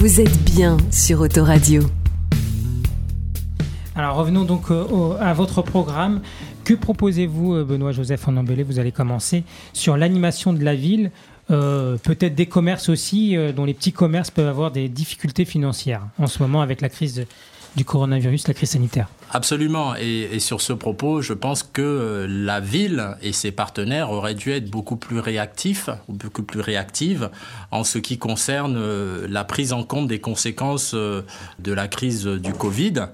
Vous êtes bien sur Autoradio. Alors revenons donc euh, à votre programme. Que proposez-vous, euh, Benoît Joseph en embellé Vous allez commencer sur l'animation de la ville, euh, peut-être des commerces aussi, dont les petits commerces peuvent avoir des difficultés financières en ce moment avec la crise du coronavirus, la crise sanitaire. Absolument. Et, sur ce propos, je pense que la ville et ses partenaires auraient dû être beaucoup plus réactifs, ou beaucoup plus réactives en ce qui concerne la prise en compte des conséquences de la crise du Covid.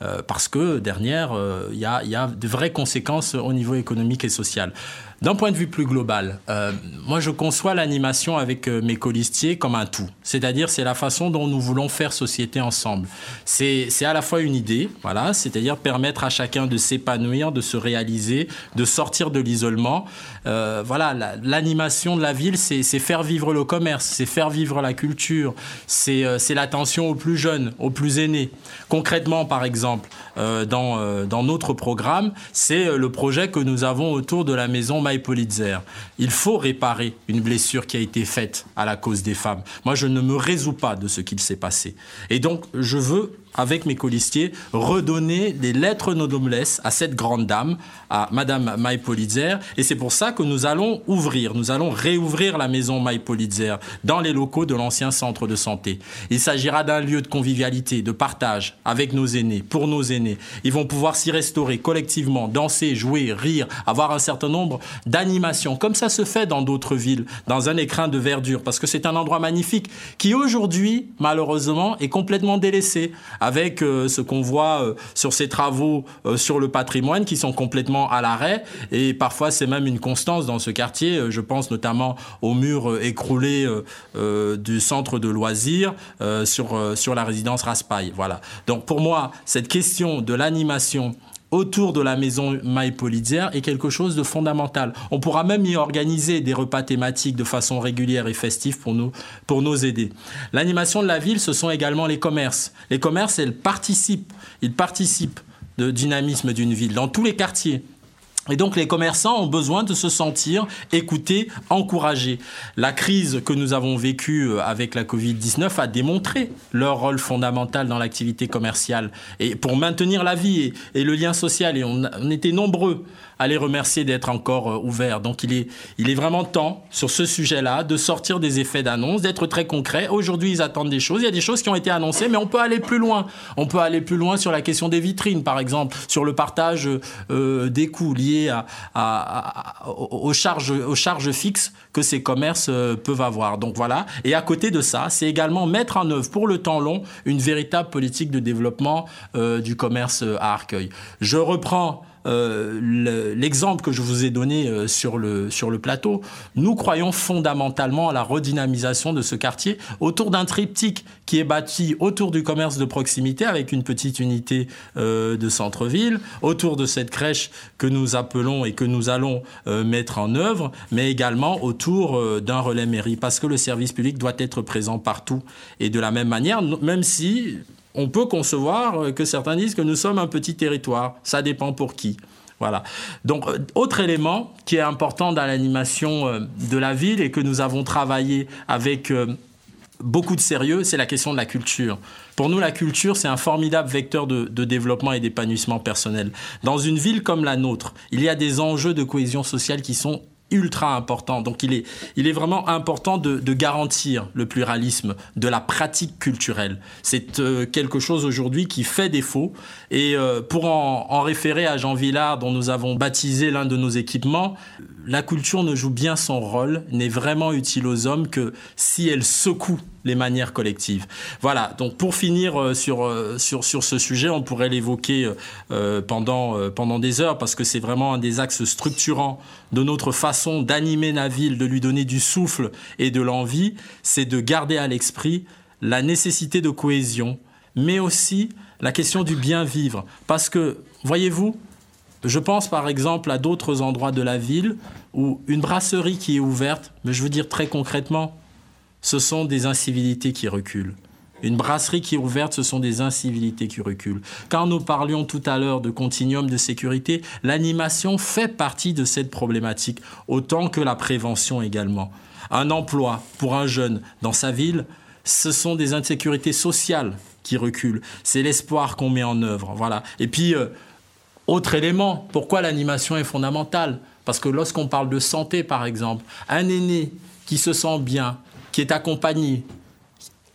Euh, parce que derrière, euh, il y, y, a, de vraies conséquences au niveau économique et social. D'un point de vue plus global, euh, moi je conçois l'animation avec mes colistiers comme un tout. C'est-à-dire c'est la façon dont nous voulons faire société ensemble. C'est à la fois une idée, voilà, c'est-à-dire permettre à chacun de s'épanouir, de se réaliser, de sortir de l'isolement. voilà, l'animation de la ville, c'est faire vivre le commerce, c'est faire vivre la culture, c'est l'attention aux plus jeunes, aux plus aînés. Concrètement, par exemple, euh, dans, euh, dans notre programme, c'est euh, le projet que nous avons autour de la maison Maïpolitzer. Il faut réparer une blessure qui a été faite à la cause des femmes. Moi, je ne me résous pas de ce qu'il s'est passé. Et donc, je veux avec mes colistiers, redonner des lettres noblesse à cette grande dame, à Madame Maïpolitzer. Et c'est pour ça que nous allons ouvrir, nous allons réouvrir la maison Maïpolitzer dans les locaux de l'ancien centre de santé. Il s'agira d'un lieu de convivialité, de partage avec nos aînés, pour nos aînés. Ils vont pouvoir s'y restaurer collectivement, danser, jouer, rire, avoir un certain nombre d'animations, comme ça se fait dans d'autres villes, dans un écrin de verdure, parce que c'est un endroit magnifique qui aujourd'hui, malheureusement, est complètement délaissé avec euh, ce qu'on voit euh, sur ces travaux euh, sur le patrimoine qui sont complètement à l'arrêt. Et parfois, c'est même une constance dans ce quartier. Je pense notamment aux murs écroulés du centre de loisirs sur, sur la résidence Raspail. Voilà. Donc pour moi, cette question de l'animation autour de la maison Maïpolitzer est quelque chose de fondamental. On pourra même y organiser des repas thématiques de façon régulière et festive pour nous, pour nous aider. L'animation de la ville, ce sont également les commerces. Les commerces, elles participent, ils participent de dynamisme d'une ville dans tous les quartiers. Et donc les commerçants ont besoin de se sentir écoutés, encouragés. La crise que nous avons vécue euh, avec la Covid-19 a démontré leur rôle fondamental dans l'activité commerciale et pour maintenir la vie et, le lien social. Et on, on était nombreux à les remercier d'être encore euh, ouverts. Donc il est, il est vraiment temps sur ce sujet-là de sortir des effets d'annonce, d'être très concret. Aujourd'hui, ils attendent des choses. Il y a des choses qui ont été annoncées, mais on peut aller plus loin. On peut aller plus loin sur la question des vitrines, par exemple, sur le partage euh, des coûts liés à, aux, charges, aux charges fixes que ces commerces euh, peuvent avoir. Donc voilà. Et à côté de ça, c'est également mettre en œuvre pour le temps long une véritable politique de développement du commerce à Arcueil. Je reprends euh, l'exemple que je vous ai donné euh, sur le, plateau, nous croyons fondamentalement à la redynamisation de ce quartier autour d'un triptyque qui est bâti autour du commerce de proximité avec une petite unité euh, de centre-ville, autour de cette crèche que nous appelons et que nous allons mettre en œuvre, mais également autour d'un relais mairie, parce que le service public doit être présent partout. Et de la même manière, même si on peut concevoir euh, que certains disent que nous sommes un petit territoire. Ça dépend pour qui. Voilà. Donc, euh, autre élément qui est important dans l'animation euh, de la ville et que nous avons travaillé avec beaucoup de sérieux, c'est la question de la culture. Pour nous, la culture, c'est un formidable vecteur de, de développement et d'épanouissement personnel. Dans une ville comme la nôtre, il y a des enjeux de cohésion sociale qui sont ultra important. Donc il est, il est vraiment important de, garantir le pluralisme de la pratique culturelle. C'est euh, quelque chose aujourd'hui qui fait défaut. Et euh, pour en, en, référer à Jean Villard, dont nous avons baptisé l'un de nos équipements, la culture ne joue bien son rôle, n'est vraiment utile aux hommes que si elle secoue les manières collectives. Voilà, donc pour finir euh, sur, euh, sur, sur ce sujet, on pourrait l'évoquer euh, pendant, pendant des heures parce que c'est vraiment un des axes structurants de notre façon d'animer la ville, de lui donner du souffle et de l'envie, c'est de garder à l'esprit la nécessité de cohésion, mais aussi la question du bien vivre. Parce que, voyez-vous, je pense par exemple à d'autres endroits de la ville où une brasserie qui est ouverte, mais je veux dire très concrètement, ce sont des incivilités qui reculent. Une brasserie qui est ouverte, ce sont des incivilités qui reculent. Quand nous parlions tout à l'heure de continuum de sécurité, l'animation fait partie de cette problématique, autant que la prévention également. Un emploi pour un jeune dans sa ville, ce sont des insécurités sociales qui reculent. C'est l'espoir qu'on met en œuvre. Voilà. Et puis, euh, autre élément, pourquoi l'animation est fondamentale? Parce que lorsqu'on parle de santé, par exemple, un aîné qui se sent bien, qui est accompagné,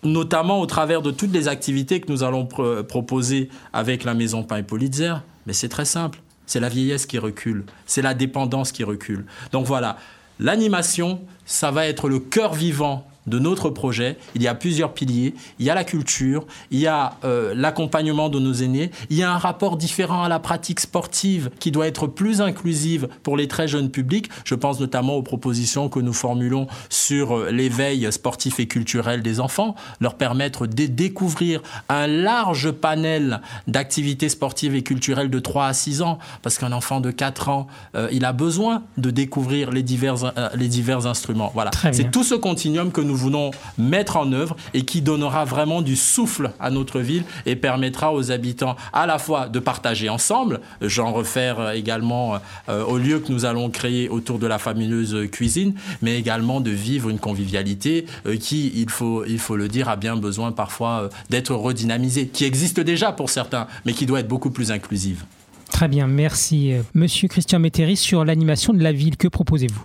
notamment au travers de toutes les activités que nous allons proposer avec la Maison Pain et Politzer, mais c'est très simple. C'est la vieillesse qui recule, c'est la dépendance qui recule. Donc voilà, l'animation, ça va être le cœur vivant de notre projet, il y a plusieurs piliers. Il y a la culture, il y a euh, l'accompagnement de nos aînés, il y a un rapport différent à la pratique sportive qui doit être plus inclusive pour les très jeunes publics. Je pense notamment aux propositions que nous formulons sur euh, l'éveil sportif et culturel des enfants, leur permettre de découvrir un large panel d'activités sportives et culturelles de 3 à 6 ans, parce qu'un enfant de 4 ans, euh, il a besoin de découvrir les divers, les divers instruments. Voilà, c'est tout ce continuum que nous nous voulons mettre en œuvre et qui donnera vraiment du souffle à notre ville et permettra aux habitants à la fois de partager ensemble, j'en réfère également euh, au lieu que nous allons créer autour de la fameuse cuisine, mais également de vivre une convivialité euh, qui, il faut, il faut le dire, a bien besoin parfois euh, d'être redynamisée, qui existe déjà pour certains, mais qui doit être beaucoup plus inclusive. Très bien, merci. Monsieur Christian Métairie, sur l'animation de la ville, que proposez-vous?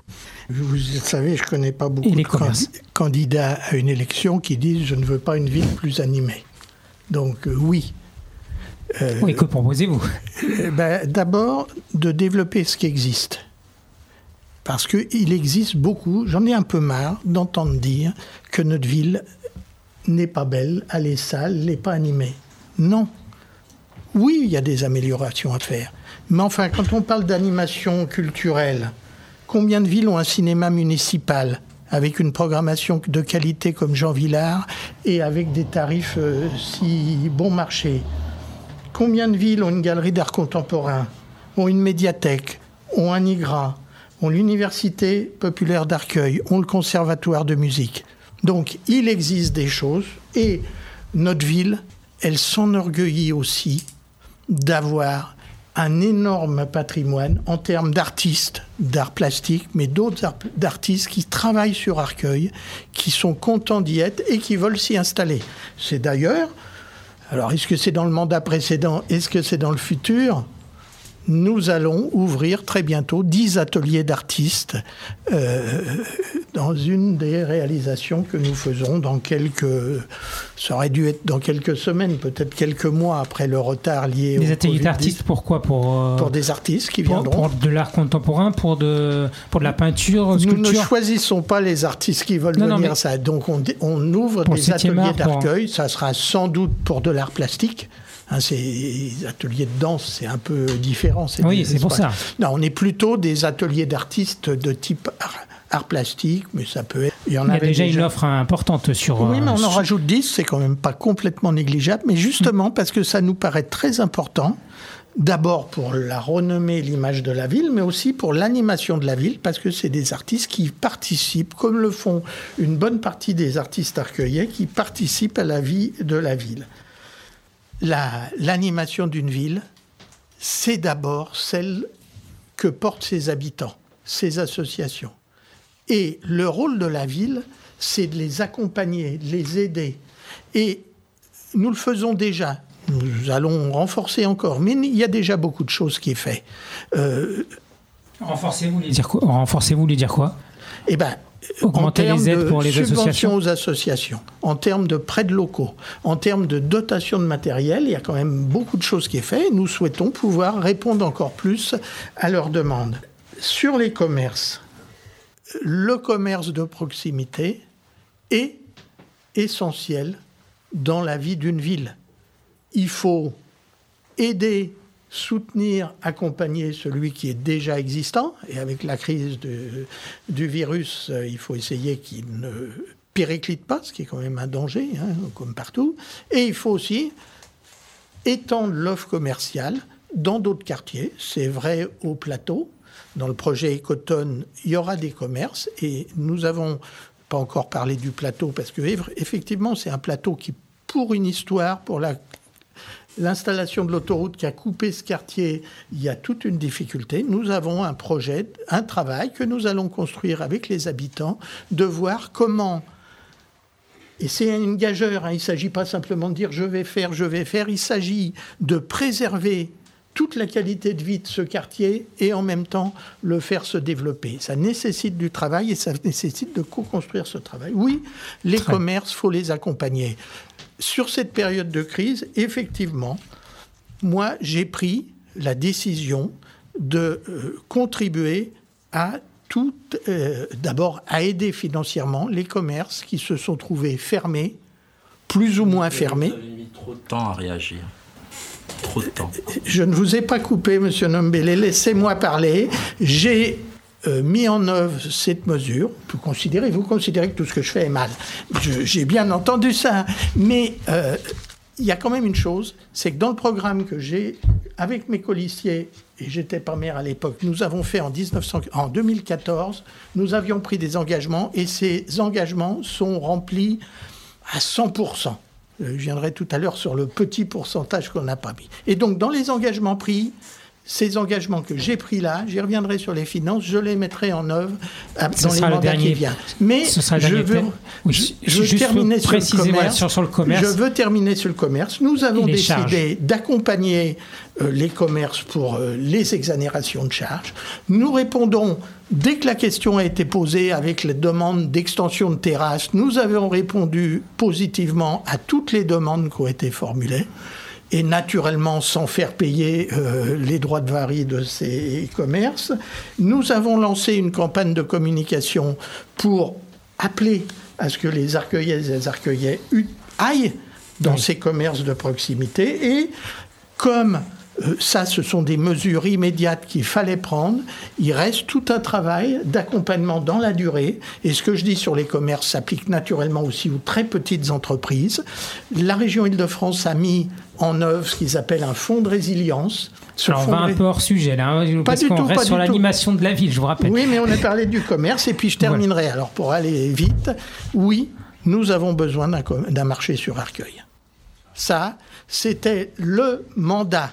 Vous savez, je ne connais pas beaucoup de candidats à une élection qui disent je ne veux pas une ville plus animée. Donc euh, oui. Euh, oui, que proposez-vous? euh, ben, D'abord, de développer ce qui existe. Parce qu'il existe beaucoup, j'en ai un peu marre d'entendre dire que notre ville n'est pas belle, elle est sale, n'est pas animée. Non, oui, il y a des améliorations à faire. Mais enfin, quand on parle d'animation culturelle, combien de villes ont un cinéma municipal avec une programmation de qualité comme Jean Villard et avec des tarifs euh, si bon marché? Combien de villes ont une galerie d'art contemporain, ont une médiathèque, ont un IGRA, ont l'université populaire d'Arcueil, ont le conservatoire de musique? Donc il existe des choses et notre ville, elle s'enorgueillit aussi d'avoir un énorme patrimoine en termes d'artistes, d'art plastique, mais d'autres d'artistes qui travaillent sur Arcueil, qui sont contents d'y être et qui veulent s'y installer. C'est d'ailleurs, alors est-ce que c'est dans le mandat précédent, est-ce que c'est dans le futur? Nous allons ouvrir très bientôt 10 ateliers d'artistes euh, dans une des réalisations que nous faisons dans quelques... Ça aurait dû être dans quelques semaines, peut-être quelques mois après le retard lié des ateliers d'artistes, pourquoi pour, euh, pour des artistes qui viendront. Pour, de l'art contemporain, pour de, pour de la peinture, sculpture. Nous ne choisissons pas les artistes qui veulent venir. ça. Donc on, on ouvre des ateliers d'accueil. Ça sera sans doute pour de l'art plastique. Hein, ces ateliers de danse, c'est un peu différent. Oui, c'est pour ça. Non, on est plutôt des ateliers d'artistes de type art, plastique, mais ça peut être. Il y, en a déjà, une offre importante sur. Oui, mais on en rajoute 10, c'est quand même pas complètement négligeable, mais justement parce que ça nous paraît très important. D'abord pour la renommée, l'image de la ville, mais aussi pour l'animation de la ville, parce que c'est des artistes qui participent, comme le font une bonne partie des artistes arcueillais, qui participent à la vie de la ville l'animation d'une ville, c'est d'abord celle que portent ses habitants, ses associations. Et le rôle de la ville, c'est de les accompagner, de les aider. Et nous le faisons déjà. Nous allons renforcer encore. Mais il y a déjà beaucoup de choses qui est fait. Euh, Renforcez-vous les dire quoi? Renforcez-vous les dire quoi? Eh ben, Augmenter les aides pour les associations aux associations, en termes de prêts de locaux, en termes de dotation de matériel, il y a quand même beaucoup de choses qui est fait. Nous souhaitons pouvoir répondre encore plus à leurs demandes. Sur les commerces, le commerce de proximité est essentiel dans la vie d'une ville. Il faut aider soutenir, accompagner celui qui est déjà existant. Et avec la crise du virus, euh, il faut essayer qu'il ne périclite pas, ce qui est quand même un danger, hein, comme partout. Et il faut aussi étendre l'offre commerciale dans d'autres quartiers. C'est vrai au plateau. Dans le projet Ecotone, il y aura des commerces et nous avons pas encore parlé du plateau parce que effectivement c'est un plateau qui pour une histoire, pour la l'installation de l'autoroute qui a coupé ce quartier, il y a toute une difficulté. Nous avons un projet, un travail que nous allons construire avec les habitants, de voir comment Et c'est une gageure, hein. il ne s'agit pas simplement de dire je vais faire, je vais faire, il s'agit de préserver toute la qualité de vie de ce quartier et en même temps le faire se développer. Ça nécessite du travail et ça nécessite de co-construire ce travail. Oui, les commerces, faut les accompagner. Sur cette période de crise, effectivement, moi, j'ai pris la décision de euh, contribuer à tout, euh, d'abord à aider financièrement les commerces qui se sont trouvés fermés, plus ou moins fermés. Vous avez mis trop de temps à réagir Je ne vous ai pas coupé, Monsieur Nombele, laissez-moi parler. J'ai euh, mis en œuvre cette mesure. Vous considérez, vous considérez que tout ce que je fais est mal. J'ai bien entendu ça, mais euh, il y a quand même une chose, c'est que dans le programme que j'ai avec mes colistiers, et j'étais pas maire à l'époque, nous avons fait en, 1900, en 2014, nous avions pris des engagements et ces engagements sont remplis à 100%. Euh, je viendrai tout à l'heure sur le petit pourcentage qu'on n'a pas mis. Et donc, dans les engagements pris, ces engagements que j'ai pris là, j'y reviendrai sur les finances, je les mettrai en œuvre euh, dans les mandats qui viennent. Mais je veux, je, terminer sur le, commerce, sur, le commerce. Je veux terminer sur le commerce. Nous avons décidé d'accompagner euh, les commerces pour euh, les exonérations de charges. Nous répondons Dès que la question a été posée avec les demandes d'extension de terrasse, nous avons répondu positivement à toutes les demandes qui ont été formulées et naturellement sans faire payer euh, les droits de varie de ces commerces. Nous avons lancé une campagne de communication pour appeler à ce que les arcueillaises et les arcueillais aillent dans ces commerces de proximité et comme euh, ça, ce sont des mesures immédiates qu'il fallait prendre. Il reste tout un travail d'accompagnement dans la durée. Et ce que je dis sur les commerces s'applique naturellement aussi aux très petites entreprises. La région Île-de-France a mis en œuvre ce qu'ils appellent un fonds de résilience. Alors on va un peu hors sujet là, hein, parce qu'on reste sur l'animation de la ville, je vous rappelle. Oui, mais on a parlé du commerce et puis je terminerai. Alors pour aller vite, oui, nous avons besoin d'un marché sur Arcueil. Ça, c'était le mandat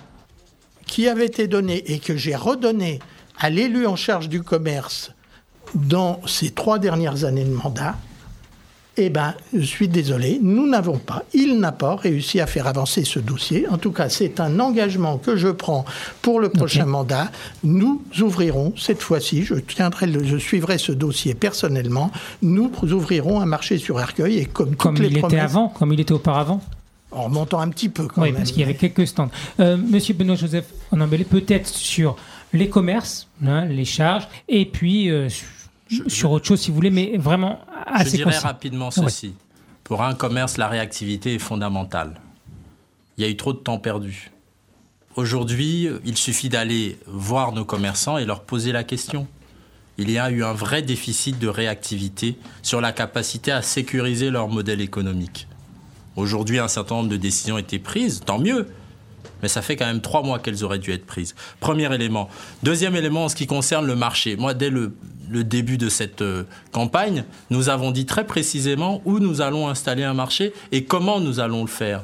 qui avait été donné et que j'ai redonné à l'élu en charge du commerce dans ces trois dernières années de mandat, eh bien, je suis désolé, nous n'avons pas, il n'a pas réussi à faire avancer ce dossier. En tout cas, c'est un engagement que je prends pour le prochain mandat. Nous ouvrirons, cette fois-ci, je, tiendrai je suivrai ce dossier personnellement, nous ouvrirons un marché sur Arcueil et comme, comme il était avant, comme il était auparavant en remontant un petit peu quand oui, parce qu'il y avait quelques stands. Euh, Monsieur Benoît Joseph, on embellait peut-être sur les commerces, hein, les charges, et puis euh, sur autre chose si vous voulez, mais vraiment assez Je dirais rapidement ceci. Pour un commerce, la réactivité est fondamentale. Il y a eu trop de temps perdu. Aujourd'hui, il suffit d'aller voir nos commerçants et leur poser la question. Il y a eu un vrai déficit de réactivité sur la capacité à sécuriser leur modèle économique. Aujourd'hui, un certain nombre de décisions ont été prises, tant mieux. Mais ça fait quand même trois mois qu'elles auraient dû être prises. Premier élément. Deuxième élément en ce qui concerne le marché. Moi, dès le, début de cette euh, campagne, nous avons dit très précisément où nous allons installer un marché et comment nous allons le faire.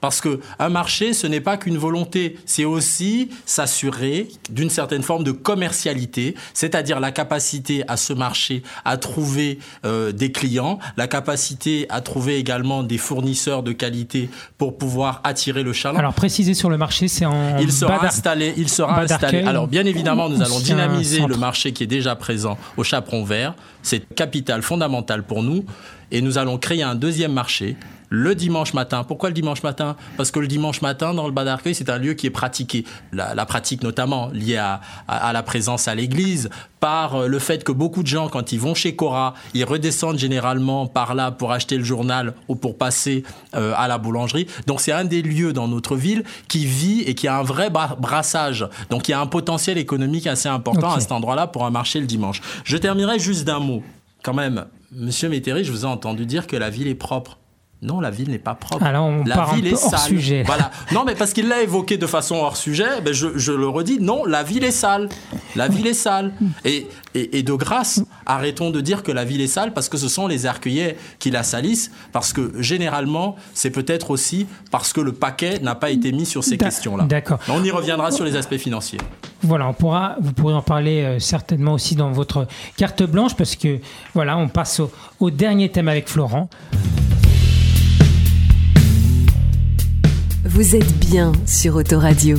Parce qu'un marché, ce n'est pas qu'une volonté, c'est aussi s'assurer d'une certaine forme de commercialité, c'est-à-dire la capacité à ce marché à trouver euh, des clients, la capacité à trouver également des fournisseurs de qualité pour pouvoir attirer le chaland. Alors préciser sur le marché, c'est en il sera installé, il sera installé. Alors bien évidemment, nous allons dynamiser le marché qui est déjà présent au Chaperon Vert. C'est capital fondamental pour nous et nous allons créer un deuxième marché le dimanche matin. Pourquoi le dimanche matin? Parce que le dimanche matin, dans le bas d'Arcueil, c'est un lieu qui est pratiqué. La, pratique notamment liée à, à, la présence à l'église, par euh, le fait que beaucoup de gens, quand ils vont chez Cora, ils redescendent généralement par là pour acheter le journal ou pour passer euh, à la boulangerie. Donc c'est un des lieux dans notre ville qui vit et qui a un vrai brassage. Donc il y a un potentiel économique assez important à cet endroit-là pour un marché le dimanche. Je terminerai juste d'un mot. Quand même, Monsieur Métairie, je vous ai entendu dire que la ville est propre. Non, la ville n'est pas propre. Alors on la ville est hors sale. sujet. Voilà. Non, mais parce qu'il l'a évoqué de façon hors sujet, ben je, le redis, non, la ville est sale. La ville est sale. Et, et, de grâce, arrêtons de dire que la ville est sale parce que ce sont les arcueillers qui la salissent, parce que généralement, c'est peut-être aussi parce que le paquet n'a pas été mis sur ces questions-là. D'accord. On y reviendra sur les aspects financiers. Voilà, on pourra, vous pourrez en parler euh, certainement aussi dans votre carte blanche parce que voilà, on passe au, au dernier thème avec Florent. Vous êtes bien sur Autoradio.